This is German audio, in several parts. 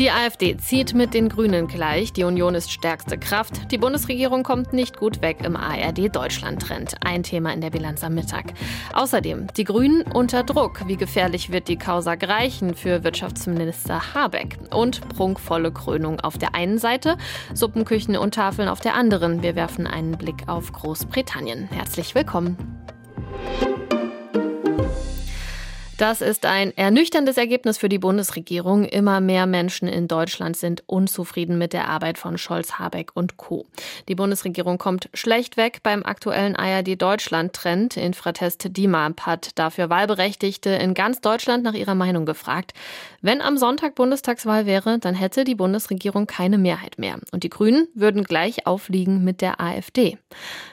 Die AfD zieht mit den Grünen gleich. Die Union ist stärkste Kraft. Die Bundesregierung kommt nicht gut weg im ARD-Deutschland-Trend. Ein Thema in der Bilanz am Mittag. Außerdem die Grünen unter Druck. Wie gefährlich wird die Causa Greichen für Wirtschaftsminister Habeck? Und prunkvolle Krönung auf der einen Seite, Suppenküchen und Tafeln auf der anderen. Wir werfen einen Blick auf Großbritannien. Herzlich willkommen. Das ist ein ernüchterndes Ergebnis für die Bundesregierung. Immer mehr Menschen in Deutschland sind unzufrieden mit der Arbeit von Scholz, Habeck und Co. Die Bundesregierung kommt schlecht weg beim aktuellen ARD-Deutschland-Trend. Infratest DIMAP hat dafür Wahlberechtigte in ganz Deutschland nach ihrer Meinung gefragt. Wenn am Sonntag Bundestagswahl wäre, dann hätte die Bundesregierung keine Mehrheit mehr. Und die Grünen würden gleich aufliegen mit der AfD.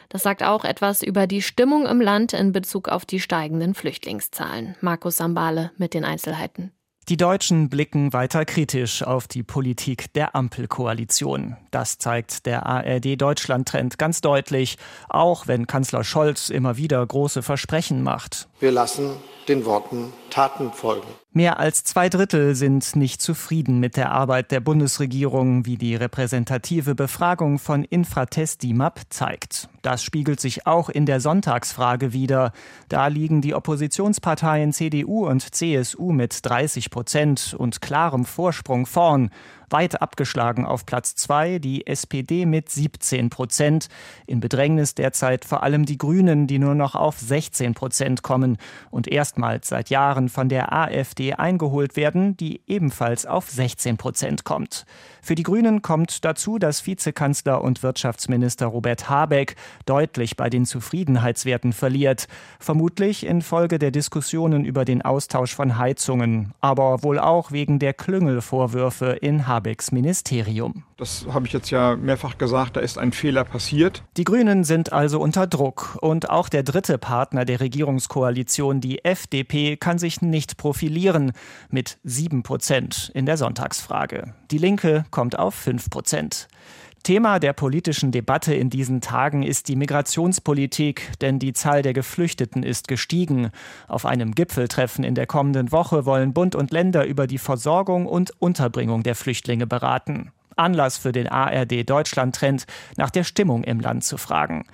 Das sagt auch etwas über die Stimmung im Land in Bezug auf die steigenden Flüchtlingszahlen. Markus Sambale mit den Einzelheiten. Die Deutschen blicken weiter kritisch auf die Politik der Ampelkoalition. Das zeigt der ARD-Deutschland-Trend ganz deutlich, auch wenn Kanzler Scholz immer wieder große Versprechen macht. Wir lassen den Worten Taten folgen. Mehr als zwei Drittel sind nicht zufrieden mit der Arbeit der Bundesregierung, wie die repräsentative Befragung von Infratest DIMAP zeigt. Das spiegelt sich auch in der Sonntagsfrage wider. Da liegen die Oppositionsparteien CDU und CSU mit 30 Prozent und klarem Vorsprung vorn. Weit abgeschlagen auf Platz zwei die SPD mit 17 Prozent. In Bedrängnis derzeit vor allem die Grünen, die nur noch auf 16 Prozent kommen und erstmals seit Jahren von der AfD eingeholt werden, die ebenfalls auf 16 Prozent kommt. Für die Grünen kommt dazu, dass Vizekanzler und Wirtschaftsminister Robert Habeck deutlich bei den Zufriedenheitswerten verliert. Vermutlich infolge der Diskussionen über den Austausch von Heizungen, aber wohl auch wegen der Klüngelvorwürfe in Habeck. Habecks Ministerium. Das habe ich jetzt ja mehrfach gesagt, da ist ein Fehler passiert. Die Grünen sind also unter Druck und auch der dritte Partner der Regierungskoalition, die FDP, kann sich nicht profilieren mit sieben Prozent in der Sonntagsfrage. Die Linke kommt auf fünf Prozent. Thema der politischen Debatte in diesen Tagen ist die Migrationspolitik, denn die Zahl der Geflüchteten ist gestiegen. Auf einem Gipfeltreffen in der kommenden Woche wollen Bund und Länder über die Versorgung und Unterbringung der Flüchtlinge beraten. Anlass für den ARD Deutschland-Trend, nach der Stimmung im Land zu fragen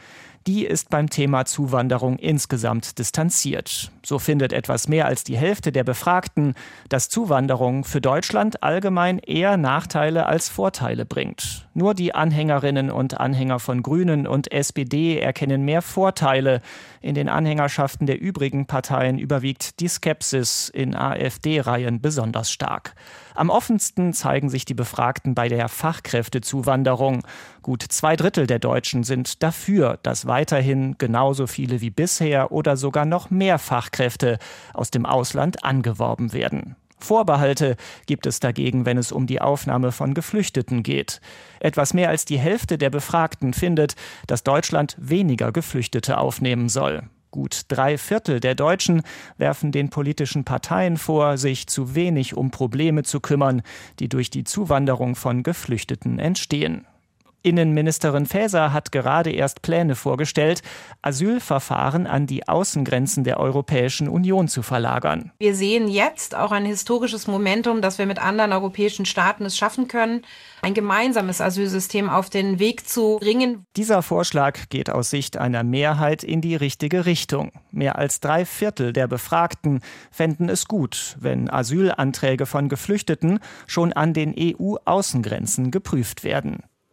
die ist beim Thema Zuwanderung insgesamt distanziert. So findet etwas mehr als die Hälfte der Befragten, dass Zuwanderung für Deutschland allgemein eher Nachteile als Vorteile bringt. Nur die Anhängerinnen und Anhänger von Grünen und SPD erkennen mehr Vorteile. In den Anhängerschaften der übrigen Parteien überwiegt die Skepsis in AfD-Reihen besonders stark. Am offensten zeigen sich die Befragten bei der Fachkräftezuwanderung. Gut zwei Drittel der Deutschen sind dafür, dass weiterhin genauso viele wie bisher oder sogar noch mehr Fachkräfte aus dem Ausland angeworben werden. Vorbehalte gibt es dagegen, wenn es um die Aufnahme von Geflüchteten geht. Etwas mehr als die Hälfte der Befragten findet, dass Deutschland weniger Geflüchtete aufnehmen soll. Gut drei Viertel der Deutschen werfen den politischen Parteien vor, sich zu wenig um Probleme zu kümmern, die durch die Zuwanderung von Geflüchteten entstehen. Innenministerin Faeser hat gerade erst Pläne vorgestellt, Asylverfahren an die Außengrenzen der Europäischen Union zu verlagern. Wir sehen jetzt auch ein historisches Momentum, dass wir mit anderen europäischen Staaten es schaffen können, ein gemeinsames Asylsystem auf den Weg zu bringen. Dieser Vorschlag geht aus Sicht einer Mehrheit in die richtige Richtung. Mehr als drei Viertel der Befragten fänden es gut, wenn Asylanträge von Geflüchteten schon an den EU-Außengrenzen geprüft werden.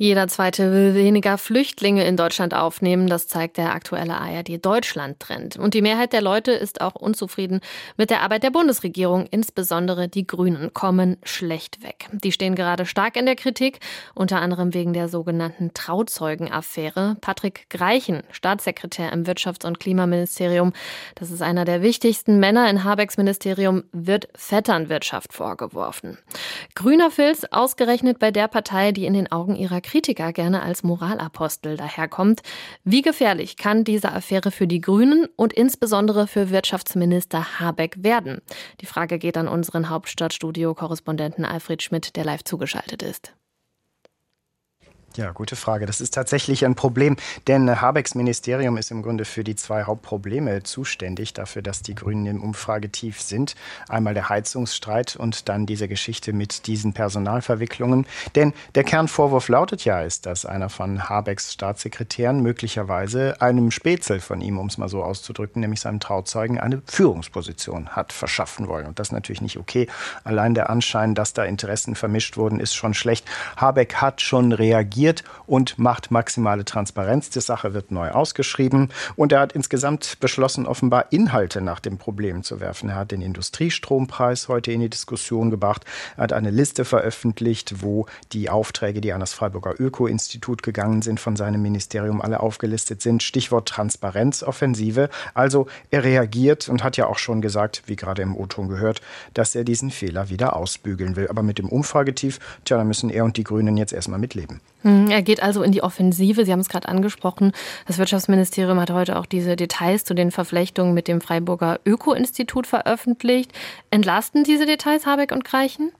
Jeder zweite will weniger Flüchtlinge in Deutschland aufnehmen. Das zeigt der aktuelle ARD-Deutschland-Trend. Und die Mehrheit der Leute ist auch unzufrieden mit der Arbeit der Bundesregierung. Insbesondere die Grünen kommen schlecht weg. Die stehen gerade stark in der Kritik, unter anderem wegen der sogenannten Trauzeugenaffäre. Patrick Greichen, Staatssekretär im Wirtschafts- und Klimaministerium, das ist einer der wichtigsten Männer in Habecks Ministerium, wird Vetternwirtschaft vorgeworfen. Grüner Filz ausgerechnet bei der Partei, die in den Augen ihrer Kritiker gerne als Moralapostel daherkommt. Wie gefährlich kann diese Affäre für die Grünen und insbesondere für Wirtschaftsminister Habeck werden? Die Frage geht an unseren Hauptstadtstudio-Korrespondenten Alfred Schmidt, der live zugeschaltet ist. Ja, gute Frage. Das ist tatsächlich ein Problem, denn Habecks Ministerium ist im Grunde für die zwei Hauptprobleme zuständig, dafür, dass die Grünen im Umfragetief sind. Einmal der Heizungsstreit und dann diese Geschichte mit diesen Personalverwicklungen. Denn der Kernvorwurf lautet ja, ist, dass einer von Habecks Staatssekretären möglicherweise einem Spätzel von ihm, um es mal so auszudrücken, nämlich seinem Trauzeugen, eine Führungsposition hat verschaffen wollen. Und das ist natürlich nicht okay. Allein der Anschein, dass da Interessen vermischt wurden, ist schon schlecht. Habeck hat schon reagiert reagiert und macht maximale Transparenz. Die Sache wird neu ausgeschrieben und er hat insgesamt beschlossen, offenbar Inhalte nach dem Problem zu werfen. Er hat den Industriestrompreis heute in die Diskussion gebracht. Er hat eine Liste veröffentlicht, wo die Aufträge, die an das Freiburger Öko-Institut gegangen sind, von seinem Ministerium alle aufgelistet sind. Stichwort Transparenzoffensive. Also er reagiert und hat ja auch schon gesagt, wie gerade im O-Ton gehört, dass er diesen Fehler wieder ausbügeln will. Aber mit dem Umfragetief, tja, da müssen er und die Grünen jetzt erstmal mitleben. Hm, er geht also in die Offensive. Sie haben es gerade angesprochen. Das Wirtschaftsministerium hat heute auch diese Details zu den Verflechtungen mit dem Freiburger Öko-Institut veröffentlicht. Entlasten diese Details Habeck und Greichen?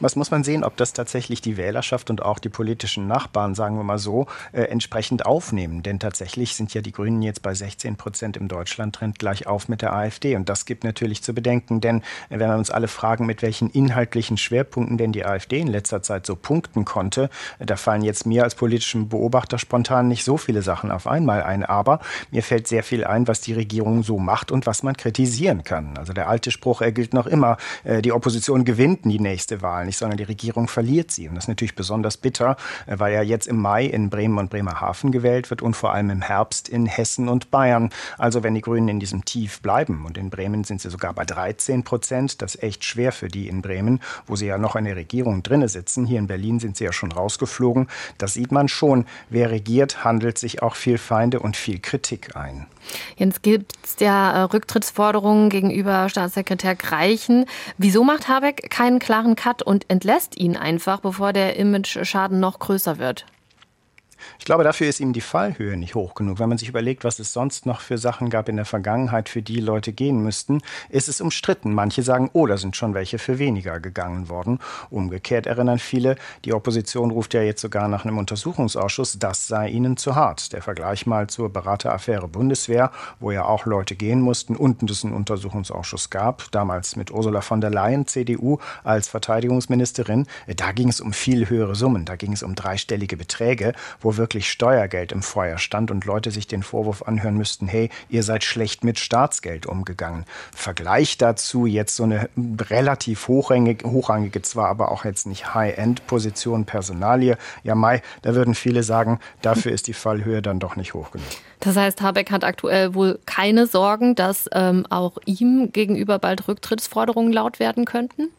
Was muss man sehen, ob das tatsächlich die Wählerschaft und auch die politischen Nachbarn, sagen wir mal so, äh, entsprechend aufnehmen. Denn tatsächlich sind ja die Grünen jetzt bei 16 Prozent im Deutschlandtrend gleich auf mit der AfD. Und das gibt natürlich zu bedenken, denn äh, wenn wir uns alle fragen, mit welchen inhaltlichen Schwerpunkten denn die AfD in letzter Zeit so punkten konnte, äh, da fallen jetzt mir als politischen Beobachter spontan nicht so viele Sachen auf einmal ein. Aber mir fällt sehr viel ein, was die Regierung so macht und was man kritisieren kann. Also der alte Spruch, er gilt noch immer, äh, die Opposition gewinnt die nächste Wahl. Nicht, sondern die Regierung verliert sie. Und das ist natürlich besonders bitter, äh, weil ja jetzt im Mai in Bremen und Bremerhaven gewählt wird und vor allem im Herbst in Hessen und Bayern. Also wenn die Grünen in diesem Tief bleiben und in Bremen sind sie sogar bei 13 Prozent, das ist echt schwer für die in Bremen, wo sie ja noch in der Regierung drinne sitzen. Hier in Berlin sind sie ja schon rausgeflogen. Das sieht man schon. Wer regiert, handelt sich auch viel Feinde und viel Kritik ein. Jetzt gibt es ja äh, Rücktrittsforderungen gegenüber Staatssekretär Greichen. Wieso macht Habeck keinen klaren Cut und entlässt ihn einfach, bevor der Image-Schaden noch größer wird? Ich glaube, dafür ist ihm die Fallhöhe nicht hoch genug. Wenn man sich überlegt, was es sonst noch für Sachen gab in der Vergangenheit, für die Leute gehen müssten, ist es umstritten. Manche sagen, oh, da sind schon welche für weniger gegangen worden. Umgekehrt erinnern viele, die Opposition ruft ja jetzt sogar nach einem Untersuchungsausschuss, das sei ihnen zu hart. Der Vergleich mal zur Berateraffäre Bundeswehr, wo ja auch Leute gehen mussten und es einen Untersuchungsausschuss gab, damals mit Ursula von der Leyen, CDU, als Verteidigungsministerin. Da ging es um viel höhere Summen, da ging es um dreistellige Beträge, wo wirklich Steuergeld im Feuer stand und Leute sich den Vorwurf anhören müssten, hey, ihr seid schlecht mit Staatsgeld umgegangen. Vergleich dazu jetzt so eine relativ hochrangige, hochrangige zwar aber auch jetzt nicht High-End-Position, Personalie. Ja, Mai, da würden viele sagen, dafür ist die Fallhöhe dann doch nicht hoch genug. Das heißt, Habeck hat aktuell wohl keine Sorgen, dass ähm, auch ihm gegenüber bald Rücktrittsforderungen laut werden könnten?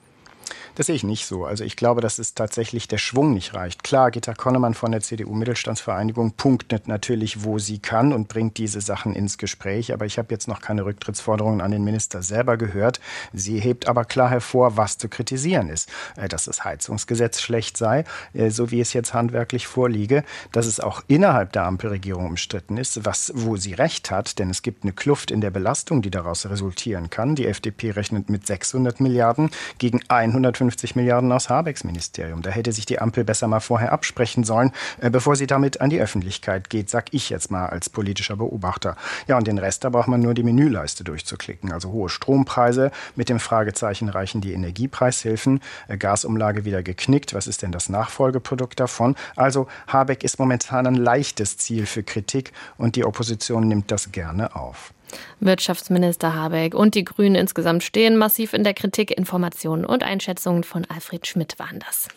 Das sehe ich nicht so. Also ich glaube, dass es tatsächlich der Schwung nicht reicht. Klar, Gitta Konnemann von der CDU-Mittelstandsvereinigung punktet natürlich, wo sie kann und bringt diese Sachen ins Gespräch. Aber ich habe jetzt noch keine Rücktrittsforderungen an den Minister selber gehört. Sie hebt aber klar hervor, was zu kritisieren ist. Äh, dass das Heizungsgesetz schlecht sei, äh, so wie es jetzt handwerklich vorliege. Dass es auch innerhalb der Ampelregierung umstritten ist, was, wo sie recht hat. Denn es gibt eine Kluft in der Belastung, die daraus resultieren kann. Die FDP rechnet mit 600 Milliarden gegen 100 150 Milliarden aus Habecks Ministerium. Da hätte sich die Ampel besser mal vorher absprechen sollen, äh, bevor sie damit an die Öffentlichkeit geht, sag ich jetzt mal als politischer Beobachter. Ja, und den Rest, da braucht man nur die Menüleiste durchzuklicken. Also hohe Strompreise, mit dem Fragezeichen reichen die Energiepreishilfen, äh, Gasumlage wieder geknickt. Was ist denn das Nachfolgeprodukt davon? Also Habeck ist momentan ein leichtes Ziel für Kritik und die Opposition nimmt das gerne auf. Wirtschaftsminister Habeck und die Grünen insgesamt stehen massiv in der Kritik. Informationen und Einschätzungen von Alfred Schmidt waren das.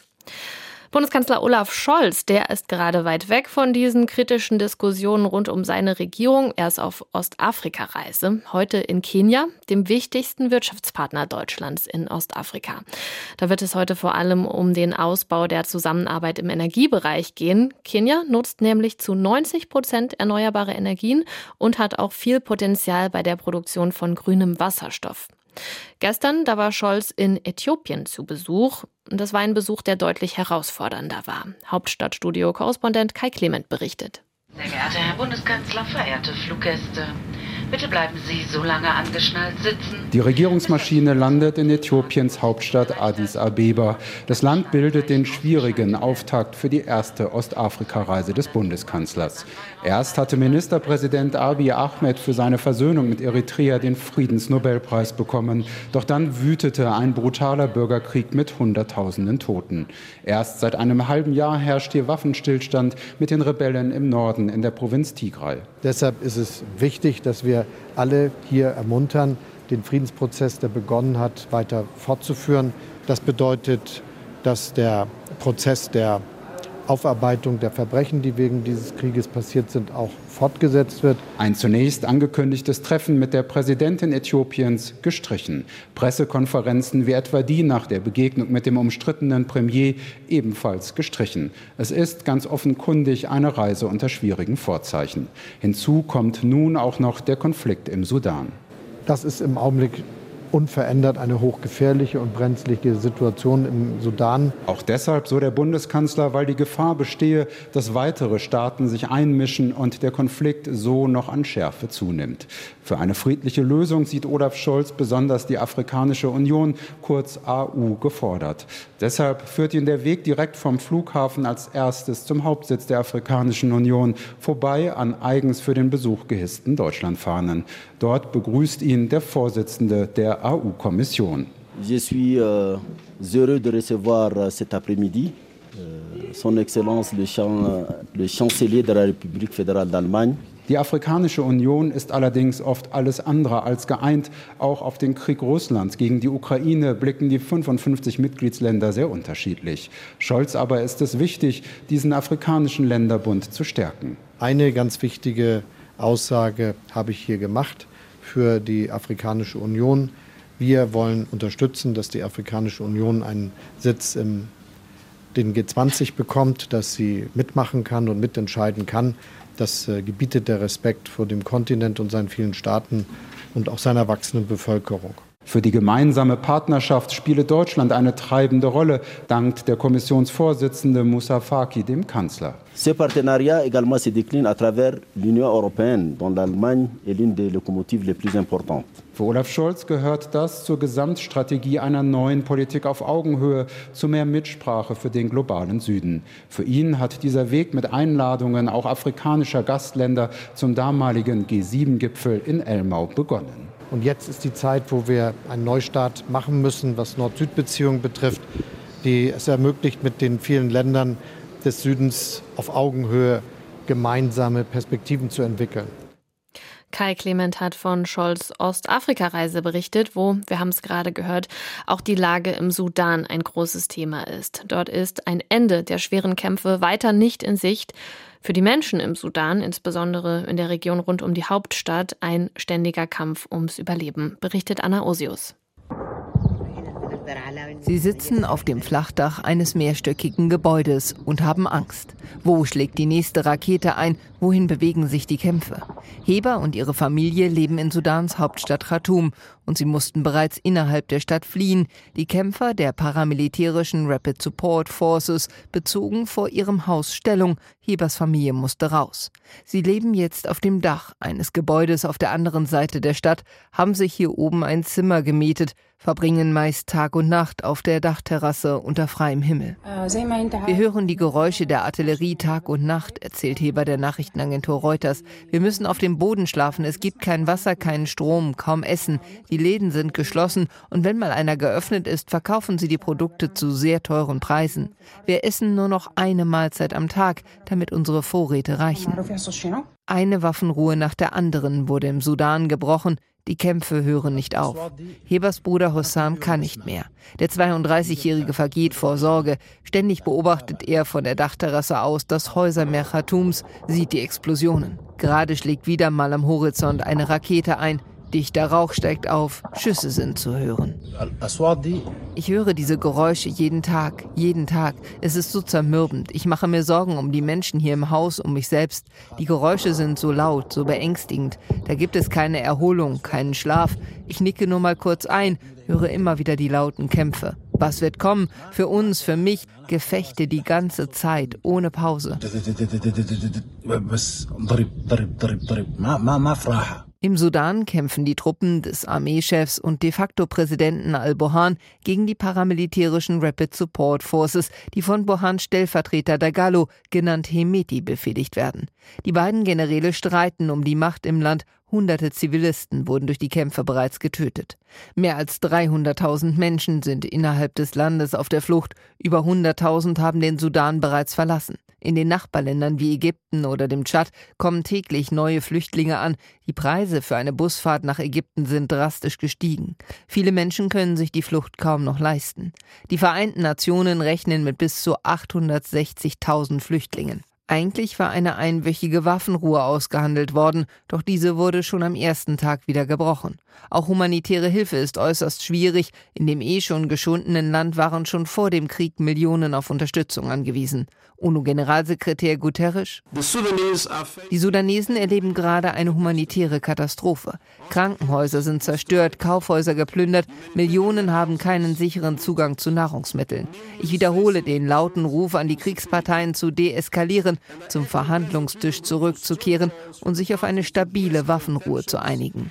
Bundeskanzler Olaf Scholz, der ist gerade weit weg von diesen kritischen Diskussionen rund um seine Regierung. Er ist auf Ostafrika-Reise, heute in Kenia, dem wichtigsten Wirtschaftspartner Deutschlands in Ostafrika. Da wird es heute vor allem um den Ausbau der Zusammenarbeit im Energiebereich gehen. Kenia nutzt nämlich zu 90 Prozent erneuerbare Energien und hat auch viel Potenzial bei der Produktion von grünem Wasserstoff. Gestern, da war Scholz in Äthiopien zu Besuch. Das war ein Besuch, der deutlich herausfordernder war. Hauptstadtstudio-Korrespondent Kai Clement berichtet. Sehr geehrter Herr Bundeskanzler, verehrte Fluggäste. Bitte bleiben Sie so lange angeschnallt sitzen. Die Regierungsmaschine landet in Äthiopiens Hauptstadt Addis Abeba. Das Land bildet den schwierigen Auftakt für die erste Ostafrika-Reise des Bundeskanzlers. Erst hatte Ministerpräsident Abiy Ahmed für seine Versöhnung mit Eritrea den Friedensnobelpreis bekommen. Doch dann wütete ein brutaler Bürgerkrieg mit Hunderttausenden Toten. Erst seit einem halben Jahr herrscht hier Waffenstillstand mit den Rebellen im Norden in der Provinz Tigray. Deshalb ist es wichtig, dass wir alle hier ermuntern, den Friedensprozess, der begonnen hat, weiter fortzuführen. Das bedeutet, dass der Prozess der Aufarbeitung der Verbrechen, die wegen dieses Krieges passiert sind, auch fortgesetzt wird. Ein zunächst angekündigtes Treffen mit der Präsidentin Äthiopiens gestrichen. Pressekonferenzen wie etwa die nach der Begegnung mit dem umstrittenen Premier ebenfalls gestrichen. Es ist ganz offenkundig eine Reise unter schwierigen Vorzeichen. Hinzu kommt nun auch noch der Konflikt im Sudan. Das ist im Augenblick unverändert eine hochgefährliche und brenzlige Situation im Sudan. Auch deshalb, so der Bundeskanzler, weil die Gefahr bestehe, dass weitere Staaten sich einmischen und der Konflikt so noch an Schärfe zunimmt. Für eine friedliche Lösung sieht Olaf Scholz besonders die Afrikanische Union, kurz AU, gefordert. Deshalb führt ihn der Weg direkt vom Flughafen als erstes zum Hauptsitz der Afrikanischen Union, vorbei an eigens für den Besuch gehissten Deutschlandfahnen. Dort begrüßt ihn der Vorsitzende der AU-Kommission. Je suis euh, heureux de recevoir euh, cet après-midi euh, Son Excellence le, Chan le Chancelier de la République fédérale d'Allemagne, die Afrikanische Union ist allerdings oft alles andere als geeint. Auch auf den Krieg Russlands gegen die Ukraine blicken die 55 Mitgliedsländer sehr unterschiedlich. Scholz aber ist es wichtig, diesen afrikanischen Länderbund zu stärken. Eine ganz wichtige Aussage habe ich hier gemacht für die Afrikanische Union. Wir wollen unterstützen, dass die Afrikanische Union einen Sitz im den G20 bekommt, dass sie mitmachen kann und mitentscheiden kann. Das äh, gebietet der Respekt vor dem Kontinent und seinen vielen Staaten und auch seiner wachsenden Bevölkerung. Für die gemeinsame Partnerschaft spiele Deutschland eine treibende Rolle, dankt der Kommissionsvorsitzende Moussa Faki dem Kanzler. Ce partenariat également se décline à travers l'Union européenne, dont l'Allemagne est l'une des locomotives les plus importantes. Für Olaf Scholz gehört das zur Gesamtstrategie einer neuen Politik auf Augenhöhe, zu mehr Mitsprache für den globalen Süden. Für ihn hat dieser Weg mit Einladungen auch afrikanischer Gastländer zum damaligen G7-Gipfel in Elmau begonnen. Und jetzt ist die Zeit, wo wir einen Neustart machen müssen, was Nord-Süd-Beziehungen betrifft, die es ermöglicht, mit den vielen Ländern des Südens auf Augenhöhe gemeinsame Perspektiven zu entwickeln. Kai Clement hat von Scholz Ostafrika-Reise berichtet, wo, wir haben es gerade gehört, auch die Lage im Sudan ein großes Thema ist. Dort ist ein Ende der schweren Kämpfe weiter nicht in Sicht. Für die Menschen im Sudan, insbesondere in der Region rund um die Hauptstadt, ein ständiger Kampf ums Überleben, berichtet Anna Osius. Sie sitzen auf dem Flachdach eines mehrstöckigen Gebäudes und haben Angst. Wo schlägt die nächste Rakete ein? Wohin bewegen sich die Kämpfe? Heber und ihre Familie leben in Sudans Hauptstadt Khartoum und sie mussten bereits innerhalb der Stadt fliehen. Die Kämpfer der paramilitärischen Rapid Support Forces bezogen vor ihrem Haus Stellung. Hebers Familie musste raus. Sie leben jetzt auf dem Dach eines Gebäudes auf der anderen Seite der Stadt, haben sich hier oben ein Zimmer gemietet, verbringen meist Tag und Nacht auf der Dachterrasse unter freiem Himmel. Wir hören die Geräusche der Artillerie Tag und Nacht, erzählt Heber der Nachrichtenagentur Reuters. Wir müssen auf dem Boden schlafen, es gibt kein Wasser, keinen Strom, kaum Essen. Die Läden sind geschlossen und wenn mal einer geöffnet ist, verkaufen sie die Produkte zu sehr teuren Preisen. Wir essen nur noch eine Mahlzeit am Tag, damit unsere Vorräte reichen. Eine Waffenruhe nach der anderen wurde im Sudan gebrochen. Die Kämpfe hören nicht auf. Hebers Bruder Hossam kann nicht mehr. Der 32-Jährige vergeht vor Sorge. Ständig beobachtet er von der Dachterrasse aus das Häusermeer Khartoums, sieht die Explosionen. Gerade schlägt wieder mal am Horizont eine Rakete ein. Dichter Rauch steigt auf, Schüsse sind zu hören. Ich höre diese Geräusche jeden Tag, jeden Tag. Es ist so zermürbend. Ich mache mir Sorgen um die Menschen hier im Haus, um mich selbst. Die Geräusche sind so laut, so beängstigend. Da gibt es keine Erholung, keinen Schlaf. Ich nicke nur mal kurz ein, höre immer wieder die lauten Kämpfe. Was wird kommen? Für uns, für mich, Gefechte die ganze Zeit, ohne Pause. Im Sudan kämpfen die Truppen des Armeechefs und de facto Präsidenten al-Bohan gegen die paramilitärischen Rapid Support Forces, die von Bohans Stellvertreter Dagalo, genannt Hemeti, befehligt werden. Die beiden Generäle streiten um die Macht im Land. Hunderte Zivilisten wurden durch die Kämpfe bereits getötet. Mehr als 300.000 Menschen sind innerhalb des Landes auf der Flucht. Über 100.000 haben den Sudan bereits verlassen. In den Nachbarländern wie Ägypten oder dem Tschad kommen täglich neue Flüchtlinge an. Die Preise für eine Busfahrt nach Ägypten sind drastisch gestiegen. Viele Menschen können sich die Flucht kaum noch leisten. Die Vereinten Nationen rechnen mit bis zu 860.000 Flüchtlingen. Eigentlich war eine einwöchige Waffenruhe ausgehandelt worden, doch diese wurde schon am ersten Tag wieder gebrochen. Auch humanitäre Hilfe ist äußerst schwierig. In dem eh schon geschundenen Land waren schon vor dem Krieg Millionen auf Unterstützung angewiesen. UNO-Generalsekretär Guterres. Die Sudanesen erleben gerade eine humanitäre Katastrophe. Krankenhäuser sind zerstört, Kaufhäuser geplündert, Millionen haben keinen sicheren Zugang zu Nahrungsmitteln. Ich wiederhole den lauten Ruf an die Kriegsparteien zu deeskalieren, zum Verhandlungstisch zurückzukehren und sich auf eine stabile Waffenruhe zu einigen.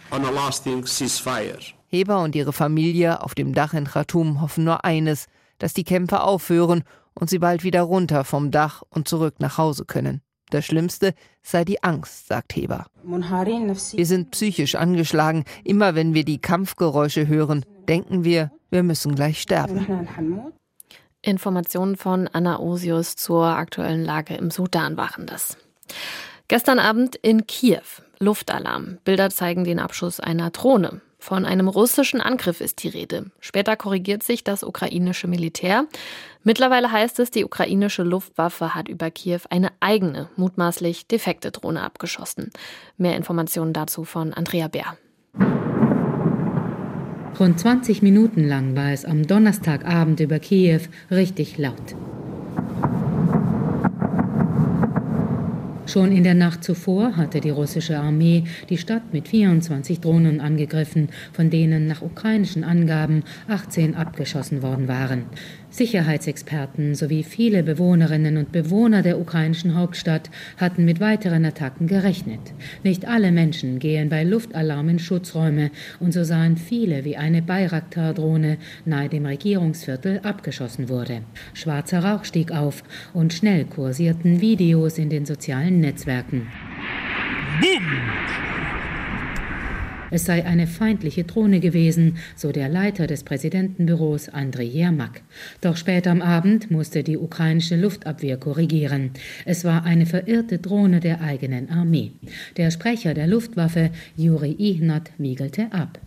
Heber und ihre Familie auf dem Dach in Khartoum hoffen nur eines, dass die Kämpfe aufhören und sie bald wieder runter vom Dach und zurück nach Hause können. Das Schlimmste sei die Angst, sagt Heber. Wir sind psychisch angeschlagen. Immer wenn wir die Kampfgeräusche hören, denken wir, wir müssen gleich sterben. Informationen von Anna Osius zur aktuellen Lage im Sudan waren das. Gestern Abend in Kiew. Luftalarm. Bilder zeigen den Abschuss einer Drohne. Von einem russischen Angriff ist die Rede. Später korrigiert sich das ukrainische Militär. Mittlerweile heißt es, die ukrainische Luftwaffe hat über Kiew eine eigene, mutmaßlich defekte Drohne abgeschossen. Mehr Informationen dazu von Andrea Bär. Rund 20 Minuten lang war es am Donnerstagabend über Kiew richtig laut. Schon in der Nacht zuvor hatte die russische Armee die Stadt mit 24 Drohnen angegriffen, von denen nach ukrainischen Angaben 18 abgeschossen worden waren. Sicherheitsexperten sowie viele Bewohnerinnen und Bewohner der ukrainischen Hauptstadt hatten mit weiteren Attacken gerechnet. Nicht alle Menschen gehen bei Luftalarm in Schutzräume und so sahen viele, wie eine Bayraktar-Drohne nahe dem Regierungsviertel abgeschossen wurde. Schwarzer Rauch stieg auf und schnell kursierten Videos in den sozialen Netzwerken. Boom! Es sei eine feindliche Drohne gewesen, so der Leiter des Präsidentenbüros Andriy Yermak. Doch später am Abend musste die ukrainische Luftabwehr korrigieren. Es war eine verirrte Drohne der eigenen Armee. Der Sprecher der Luftwaffe, Juri Ignat, wiegelte ab.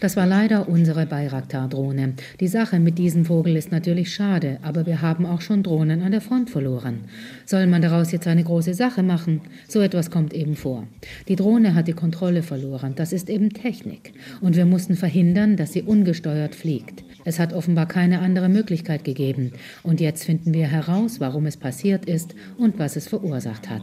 Das war leider unsere Bayraktar-Drohne. Die Sache mit diesem Vogel ist natürlich schade, aber wir haben auch schon Drohnen an der Front verloren. Soll man daraus jetzt eine große Sache machen? So etwas kommt eben vor. Die Drohne hat die Kontrolle verloren. Das ist eben Technik. Und wir mussten verhindern, dass sie ungesteuert fliegt. Es hat offenbar keine andere Möglichkeit gegeben. Und jetzt finden wir heraus, warum es passiert ist und was es verursacht hat.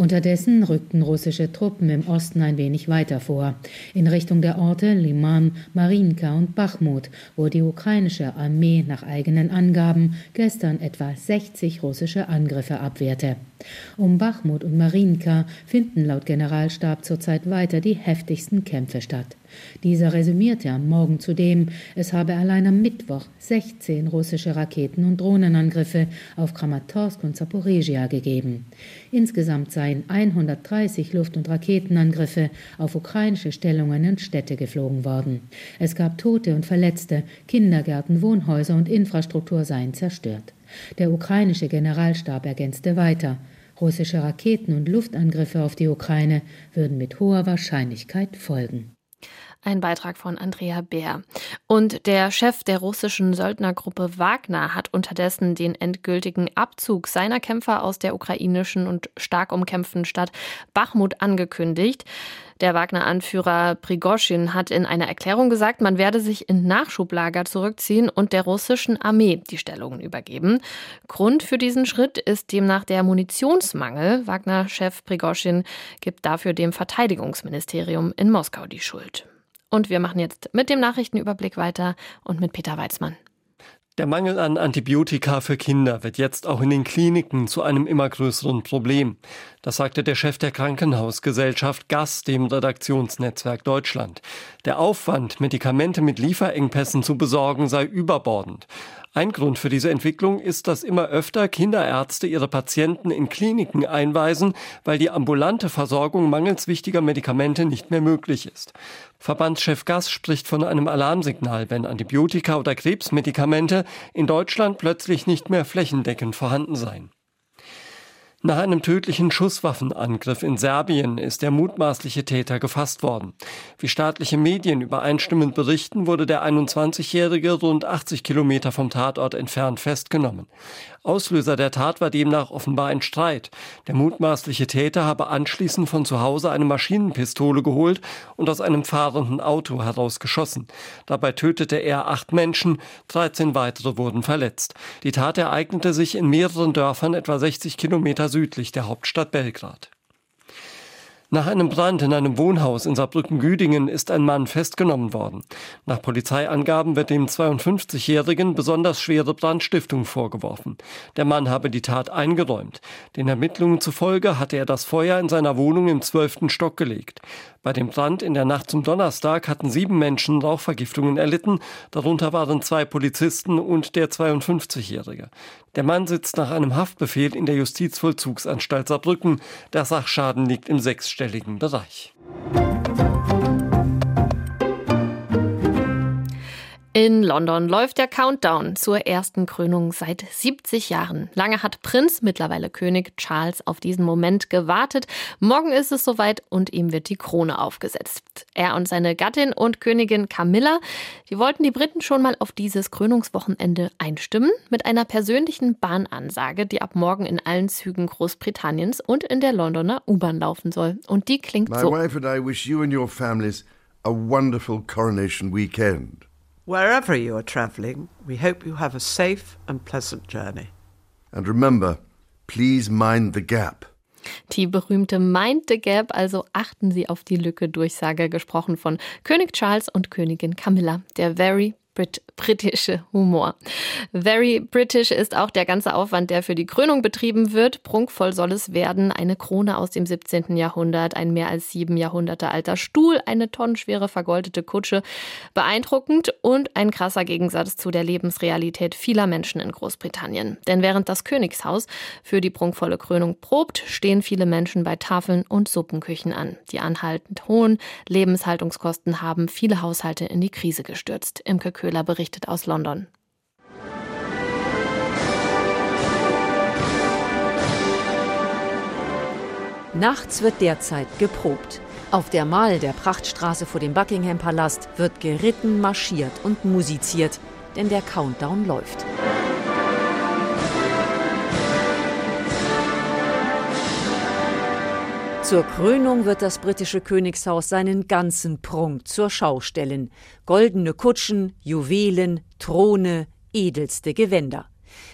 Unterdessen rückten russische Truppen im Osten ein wenig weiter vor, in Richtung der Orte Liman, Marinka und Bachmut, wo die ukrainische Armee nach eigenen Angaben gestern etwa 60 russische Angriffe abwehrte. Um Bachmut und Marinka finden laut Generalstab zurzeit weiter die heftigsten Kämpfe statt. Dieser resümierte am Morgen zudem, es habe allein am Mittwoch 16 russische Raketen- und Drohnenangriffe auf Kramatorsk und Zaporizhia gegeben. Insgesamt seien 130 Luft- und Raketenangriffe auf ukrainische Stellungen und Städte geflogen worden. Es gab Tote und Verletzte, Kindergärten, Wohnhäuser und Infrastruktur seien zerstört. Der ukrainische Generalstab ergänzte weiter, russische Raketen- und Luftangriffe auf die Ukraine würden mit hoher Wahrscheinlichkeit folgen. Ein Beitrag von Andrea Bär. Und der Chef der russischen Söldnergruppe Wagner hat unterdessen den endgültigen Abzug seiner Kämpfer aus der ukrainischen und stark umkämpften Stadt Bachmut angekündigt. Der Wagner-Anführer Prigoschin hat in einer Erklärung gesagt, man werde sich in Nachschublager zurückziehen und der russischen Armee die Stellungen übergeben. Grund für diesen Schritt ist demnach der Munitionsmangel. Wagner-Chef Prigoschin gibt dafür dem Verteidigungsministerium in Moskau die Schuld. Und wir machen jetzt mit dem Nachrichtenüberblick weiter und mit Peter Weizmann. Der Mangel an Antibiotika für Kinder wird jetzt auch in den Kliniken zu einem immer größeren Problem. Das sagte der Chef der Krankenhausgesellschaft GAS, dem Redaktionsnetzwerk Deutschland. Der Aufwand, Medikamente mit Lieferengpässen zu besorgen, sei überbordend. Ein Grund für diese Entwicklung ist, dass immer öfter Kinderärzte ihre Patienten in Kliniken einweisen, weil die ambulante Versorgung mangels wichtiger Medikamente nicht mehr möglich ist. Verbandschef Gass spricht von einem Alarmsignal, wenn Antibiotika oder Krebsmedikamente in Deutschland plötzlich nicht mehr flächendeckend vorhanden seien. Nach einem tödlichen Schusswaffenangriff in Serbien ist der mutmaßliche Täter gefasst worden. Wie staatliche Medien übereinstimmend berichten, wurde der 21-Jährige rund 80 Kilometer vom Tatort entfernt festgenommen. Auslöser der Tat war demnach offenbar ein Streit. Der mutmaßliche Täter habe anschließend von zu Hause eine Maschinenpistole geholt und aus einem fahrenden Auto herausgeschossen. Dabei tötete er acht Menschen, 13 weitere wurden verletzt. Die Tat ereignete sich in mehreren Dörfern etwa 60 Kilometer südlich der Hauptstadt Belgrad. Nach einem Brand in einem Wohnhaus in Saarbrücken-Güdingen ist ein Mann festgenommen worden. Nach Polizeiangaben wird dem 52-Jährigen besonders schwere Brandstiftung vorgeworfen. Der Mann habe die Tat eingeräumt. Den Ermittlungen zufolge hatte er das Feuer in seiner Wohnung im zwölften Stock gelegt. Bei dem Brand in der Nacht zum Donnerstag hatten sieben Menschen Rauchvergiftungen erlitten, darunter waren zwei Polizisten und der 52-Jährige. Der Mann sitzt nach einem Haftbefehl in der Justizvollzugsanstalt Saarbrücken. Der Sachschaden liegt im sechsstelligen Bereich. In London läuft der Countdown zur ersten Krönung seit 70 Jahren. Lange hat Prinz, mittlerweile König Charles, auf diesen Moment gewartet. Morgen ist es soweit und ihm wird die Krone aufgesetzt. Er und seine Gattin und Königin Camilla, die wollten die Briten schon mal auf dieses Krönungswochenende einstimmen mit einer persönlichen Bahnansage, die ab morgen in allen Zügen Großbritanniens und in der Londoner U-Bahn laufen soll. Und die klingt My so. My wife and I wish you and your families a wonderful coronation weekend. Wherever you are travelling, we hope you have a safe and pleasant journey. And remember, please mind the gap. Die berühmte Mind the Gap, also achten Sie auf die Lücke Durchsage, gesprochen von König Charles und Königin Camilla, der Very Brit britische Humor. Very British ist auch der ganze Aufwand, der für die Krönung betrieben wird. Prunkvoll soll es werden. Eine Krone aus dem 17. Jahrhundert, ein mehr als sieben Jahrhunderte alter Stuhl, eine tonnenschwere vergoldete Kutsche. Beeindruckend und ein krasser Gegensatz zu der Lebensrealität vieler Menschen in Großbritannien. Denn während das Königshaus für die prunkvolle Krönung probt, stehen viele Menschen bei Tafeln und Suppenküchen an. Die anhaltend hohen Lebenshaltungskosten haben viele Haushalte in die Krise gestürzt. Imke Köhler berichtet aus London. Nachts wird derzeit geprobt. Auf der Mall der Prachtstraße vor dem Buckingham Palast wird geritten, marschiert und musiziert, denn der Countdown läuft. Zur Krönung wird das britische Königshaus seinen ganzen Prunk zur Schau stellen. Goldene Kutschen, Juwelen, Throne, edelste Gewänder.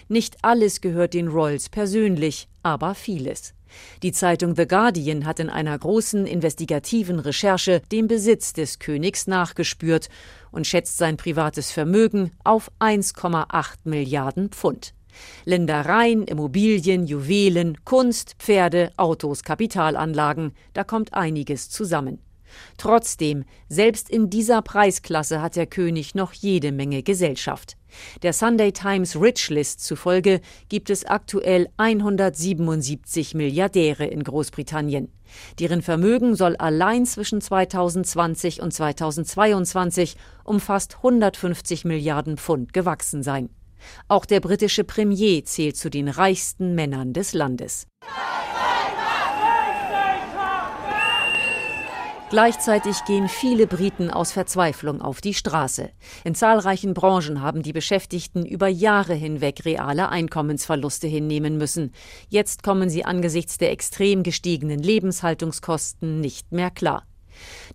Nicht alles gehört den Royals persönlich, aber vieles. Die Zeitung The Guardian hat in einer großen investigativen Recherche den Besitz des Königs nachgespürt und schätzt sein privates Vermögen auf 1,8 Milliarden Pfund. Ländereien, Immobilien, Juwelen, Kunst, Pferde, Autos, Kapitalanlagen, da kommt einiges zusammen. Trotzdem, selbst in dieser Preisklasse hat der König noch jede Menge Gesellschaft. Der Sunday Times Rich List zufolge gibt es aktuell 177 Milliardäre in Großbritannien. Deren Vermögen soll allein zwischen 2020 und 2022 um fast 150 Milliarden Pfund gewachsen sein. Auch der britische Premier zählt zu den reichsten Männern des Landes. Gleichzeitig gehen viele Briten aus Verzweiflung auf die Straße. In zahlreichen Branchen haben die Beschäftigten über Jahre hinweg reale Einkommensverluste hinnehmen müssen. Jetzt kommen sie angesichts der extrem gestiegenen Lebenshaltungskosten nicht mehr klar.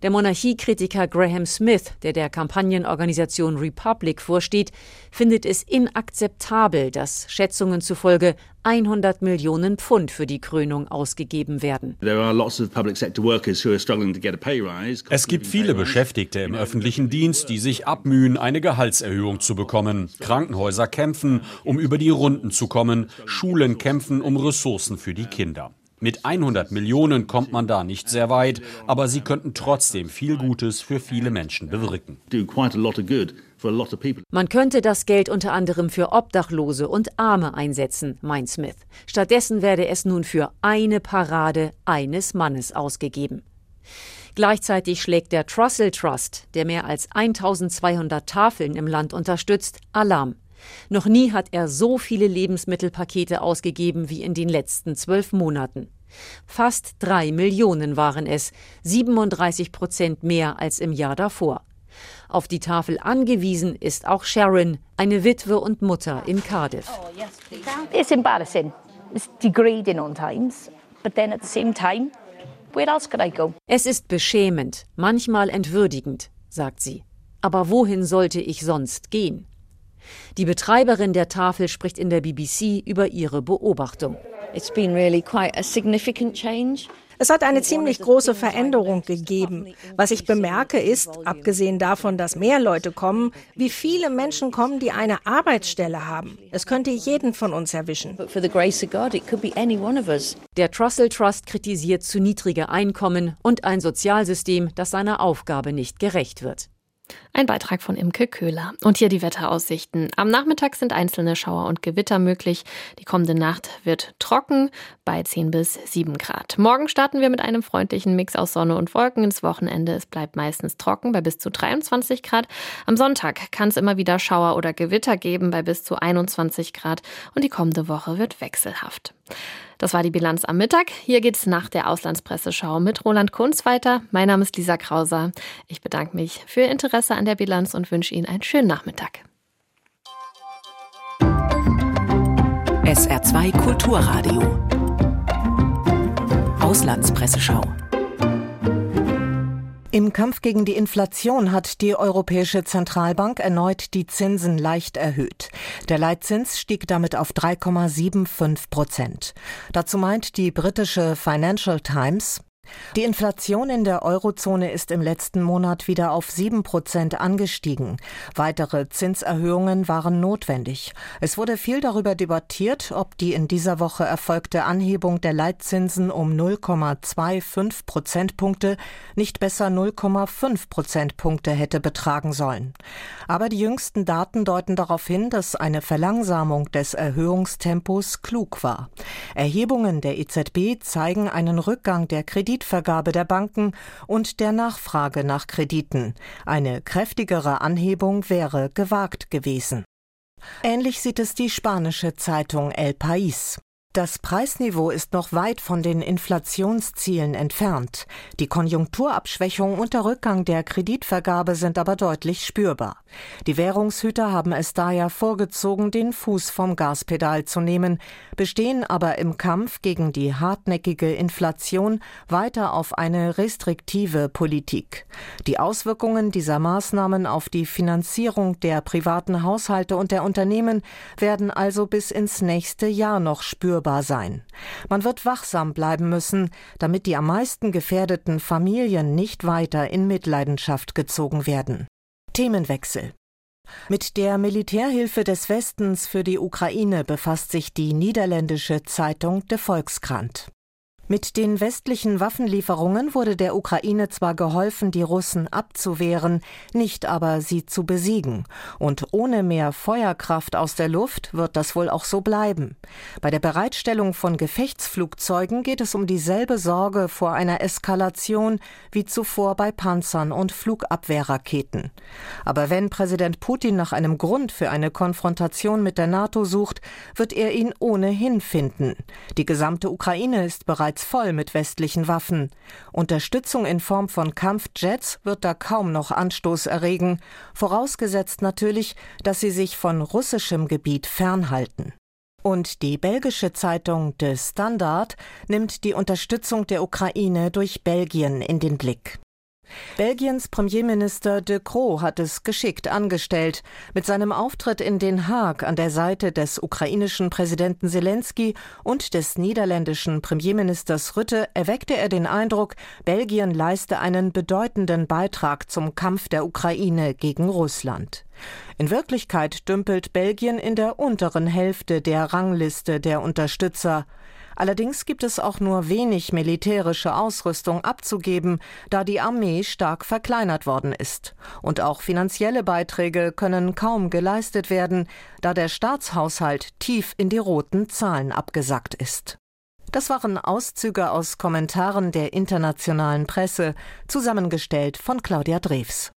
Der Monarchiekritiker Graham Smith, der der Kampagnenorganisation Republic vorsteht, findet es inakzeptabel, dass Schätzungen zufolge 100 Millionen Pfund für die Krönung ausgegeben werden. Es gibt viele Beschäftigte im öffentlichen Dienst, die sich abmühen, eine Gehaltserhöhung zu bekommen. Krankenhäuser kämpfen, um über die Runden zu kommen. Schulen kämpfen um Ressourcen für die Kinder. Mit 100 Millionen kommt man da nicht sehr weit, aber sie könnten trotzdem viel Gutes für viele Menschen bewirken. Man könnte das Geld unter anderem für Obdachlose und Arme einsetzen, meint Smith. Stattdessen werde es nun für eine Parade eines Mannes ausgegeben. Gleichzeitig schlägt der Trussell Trust, der mehr als 1200 Tafeln im Land unterstützt, Alarm. Noch nie hat er so viele Lebensmittelpakete ausgegeben wie in den letzten zwölf Monaten. Fast drei Millionen waren es, 37 Prozent mehr als im Jahr davor. Auf die Tafel angewiesen ist auch Sharon, eine Witwe und Mutter in Cardiff. It's embarrassing. It's degrading on times, but then at the same time, where else could I go? Es ist beschämend, manchmal entwürdigend, sagt sie. Aber wohin sollte ich sonst gehen? Die Betreiberin der Tafel spricht in der BBC über ihre Beobachtung. Es hat eine ziemlich große Veränderung gegeben. Was ich bemerke ist, abgesehen davon, dass mehr Leute kommen, wie viele Menschen kommen, die eine Arbeitsstelle haben. Es könnte jeden von uns erwischen. Der Trussell Trust kritisiert zu niedrige Einkommen und ein Sozialsystem, das seiner Aufgabe nicht gerecht wird. Ein Beitrag von Imke Köhler. Und hier die Wetteraussichten. Am Nachmittag sind einzelne Schauer und Gewitter möglich. Die kommende Nacht wird trocken bei 10 bis 7 Grad. Morgen starten wir mit einem freundlichen Mix aus Sonne und Wolken ins Wochenende. Es bleibt meistens trocken bei bis zu 23 Grad. Am Sonntag kann es immer wieder Schauer oder Gewitter geben bei bis zu 21 Grad. Und die kommende Woche wird wechselhaft. Das war die Bilanz am Mittag. Hier geht's nach der Auslandspresseschau mit Roland Kunz weiter. Mein Name ist Lisa Krauser. Ich bedanke mich für Ihr Interesse an der Bilanz und wünsche Ihnen einen schönen Nachmittag. SR2 Kulturradio. Auslandspresseschau. Im Kampf gegen die Inflation hat die Europäische Zentralbank erneut die Zinsen leicht erhöht. Der Leitzins stieg damit auf 3,75 Prozent. Dazu meint die britische Financial Times, die Inflation in der Eurozone ist im letzten Monat wieder auf sieben Prozent angestiegen. Weitere Zinserhöhungen waren notwendig. Es wurde viel darüber debattiert, ob die in dieser Woche erfolgte Anhebung der Leitzinsen um 0,25 Prozentpunkte nicht besser 0,5 Prozentpunkte hätte betragen sollen. Aber die jüngsten Daten deuten darauf hin, dass eine Verlangsamung des Erhöhungstempos klug war. Erhebungen der EZB zeigen einen Rückgang der Kredit Kreditvergabe der Banken und der Nachfrage nach Krediten. Eine kräftigere Anhebung wäre gewagt gewesen. Ähnlich sieht es die spanische Zeitung El País. Das Preisniveau ist noch weit von den Inflationszielen entfernt. Die Konjunkturabschwächung und der Rückgang der Kreditvergabe sind aber deutlich spürbar. Die Währungshüter haben es daher vorgezogen, den Fuß vom Gaspedal zu nehmen, bestehen aber im Kampf gegen die hartnäckige Inflation weiter auf eine restriktive Politik. Die Auswirkungen dieser Maßnahmen auf die Finanzierung der privaten Haushalte und der Unternehmen werden also bis ins nächste Jahr noch spürbar spürbar sein. Man wird wachsam bleiben müssen, damit die am meisten gefährdeten Familien nicht weiter in Mitleidenschaft gezogen werden. Themenwechsel mit der Militärhilfe des Westens für die Ukraine befasst sich die niederländische Zeitung De Volkskrant. Mit den westlichen Waffenlieferungen wurde der Ukraine zwar geholfen, die Russen abzuwehren, nicht aber sie zu besiegen. Und ohne mehr Feuerkraft aus der Luft wird das wohl auch so bleiben. Bei der Bereitstellung von Gefechtsflugzeugen geht es um dieselbe Sorge vor einer Eskalation wie zuvor bei Panzern und Flugabwehrraketen. Aber wenn Präsident Putin nach einem Grund für eine Konfrontation mit der NATO sucht, wird er ihn ohnehin finden. Die gesamte Ukraine ist bereits voll mit westlichen Waffen. Unterstützung in Form von Kampfjets wird da kaum noch Anstoß erregen, vorausgesetzt natürlich, dass sie sich von russischem Gebiet fernhalten. Und die belgische Zeitung De Standard nimmt die Unterstützung der Ukraine durch Belgien in den Blick. Belgiens Premierminister De Croo hat es geschickt angestellt. Mit seinem Auftritt in Den Haag an der Seite des ukrainischen Präsidenten Zelensky und des niederländischen Premierministers Rütte erweckte er den Eindruck, Belgien leiste einen bedeutenden Beitrag zum Kampf der Ukraine gegen Russland. In Wirklichkeit dümpelt Belgien in der unteren Hälfte der Rangliste der Unterstützer. Allerdings gibt es auch nur wenig militärische Ausrüstung abzugeben, da die Armee stark verkleinert worden ist. Und auch finanzielle Beiträge können kaum geleistet werden, da der Staatshaushalt tief in die roten Zahlen abgesackt ist. Das waren Auszüge aus Kommentaren der internationalen Presse, zusammengestellt von Claudia Drews.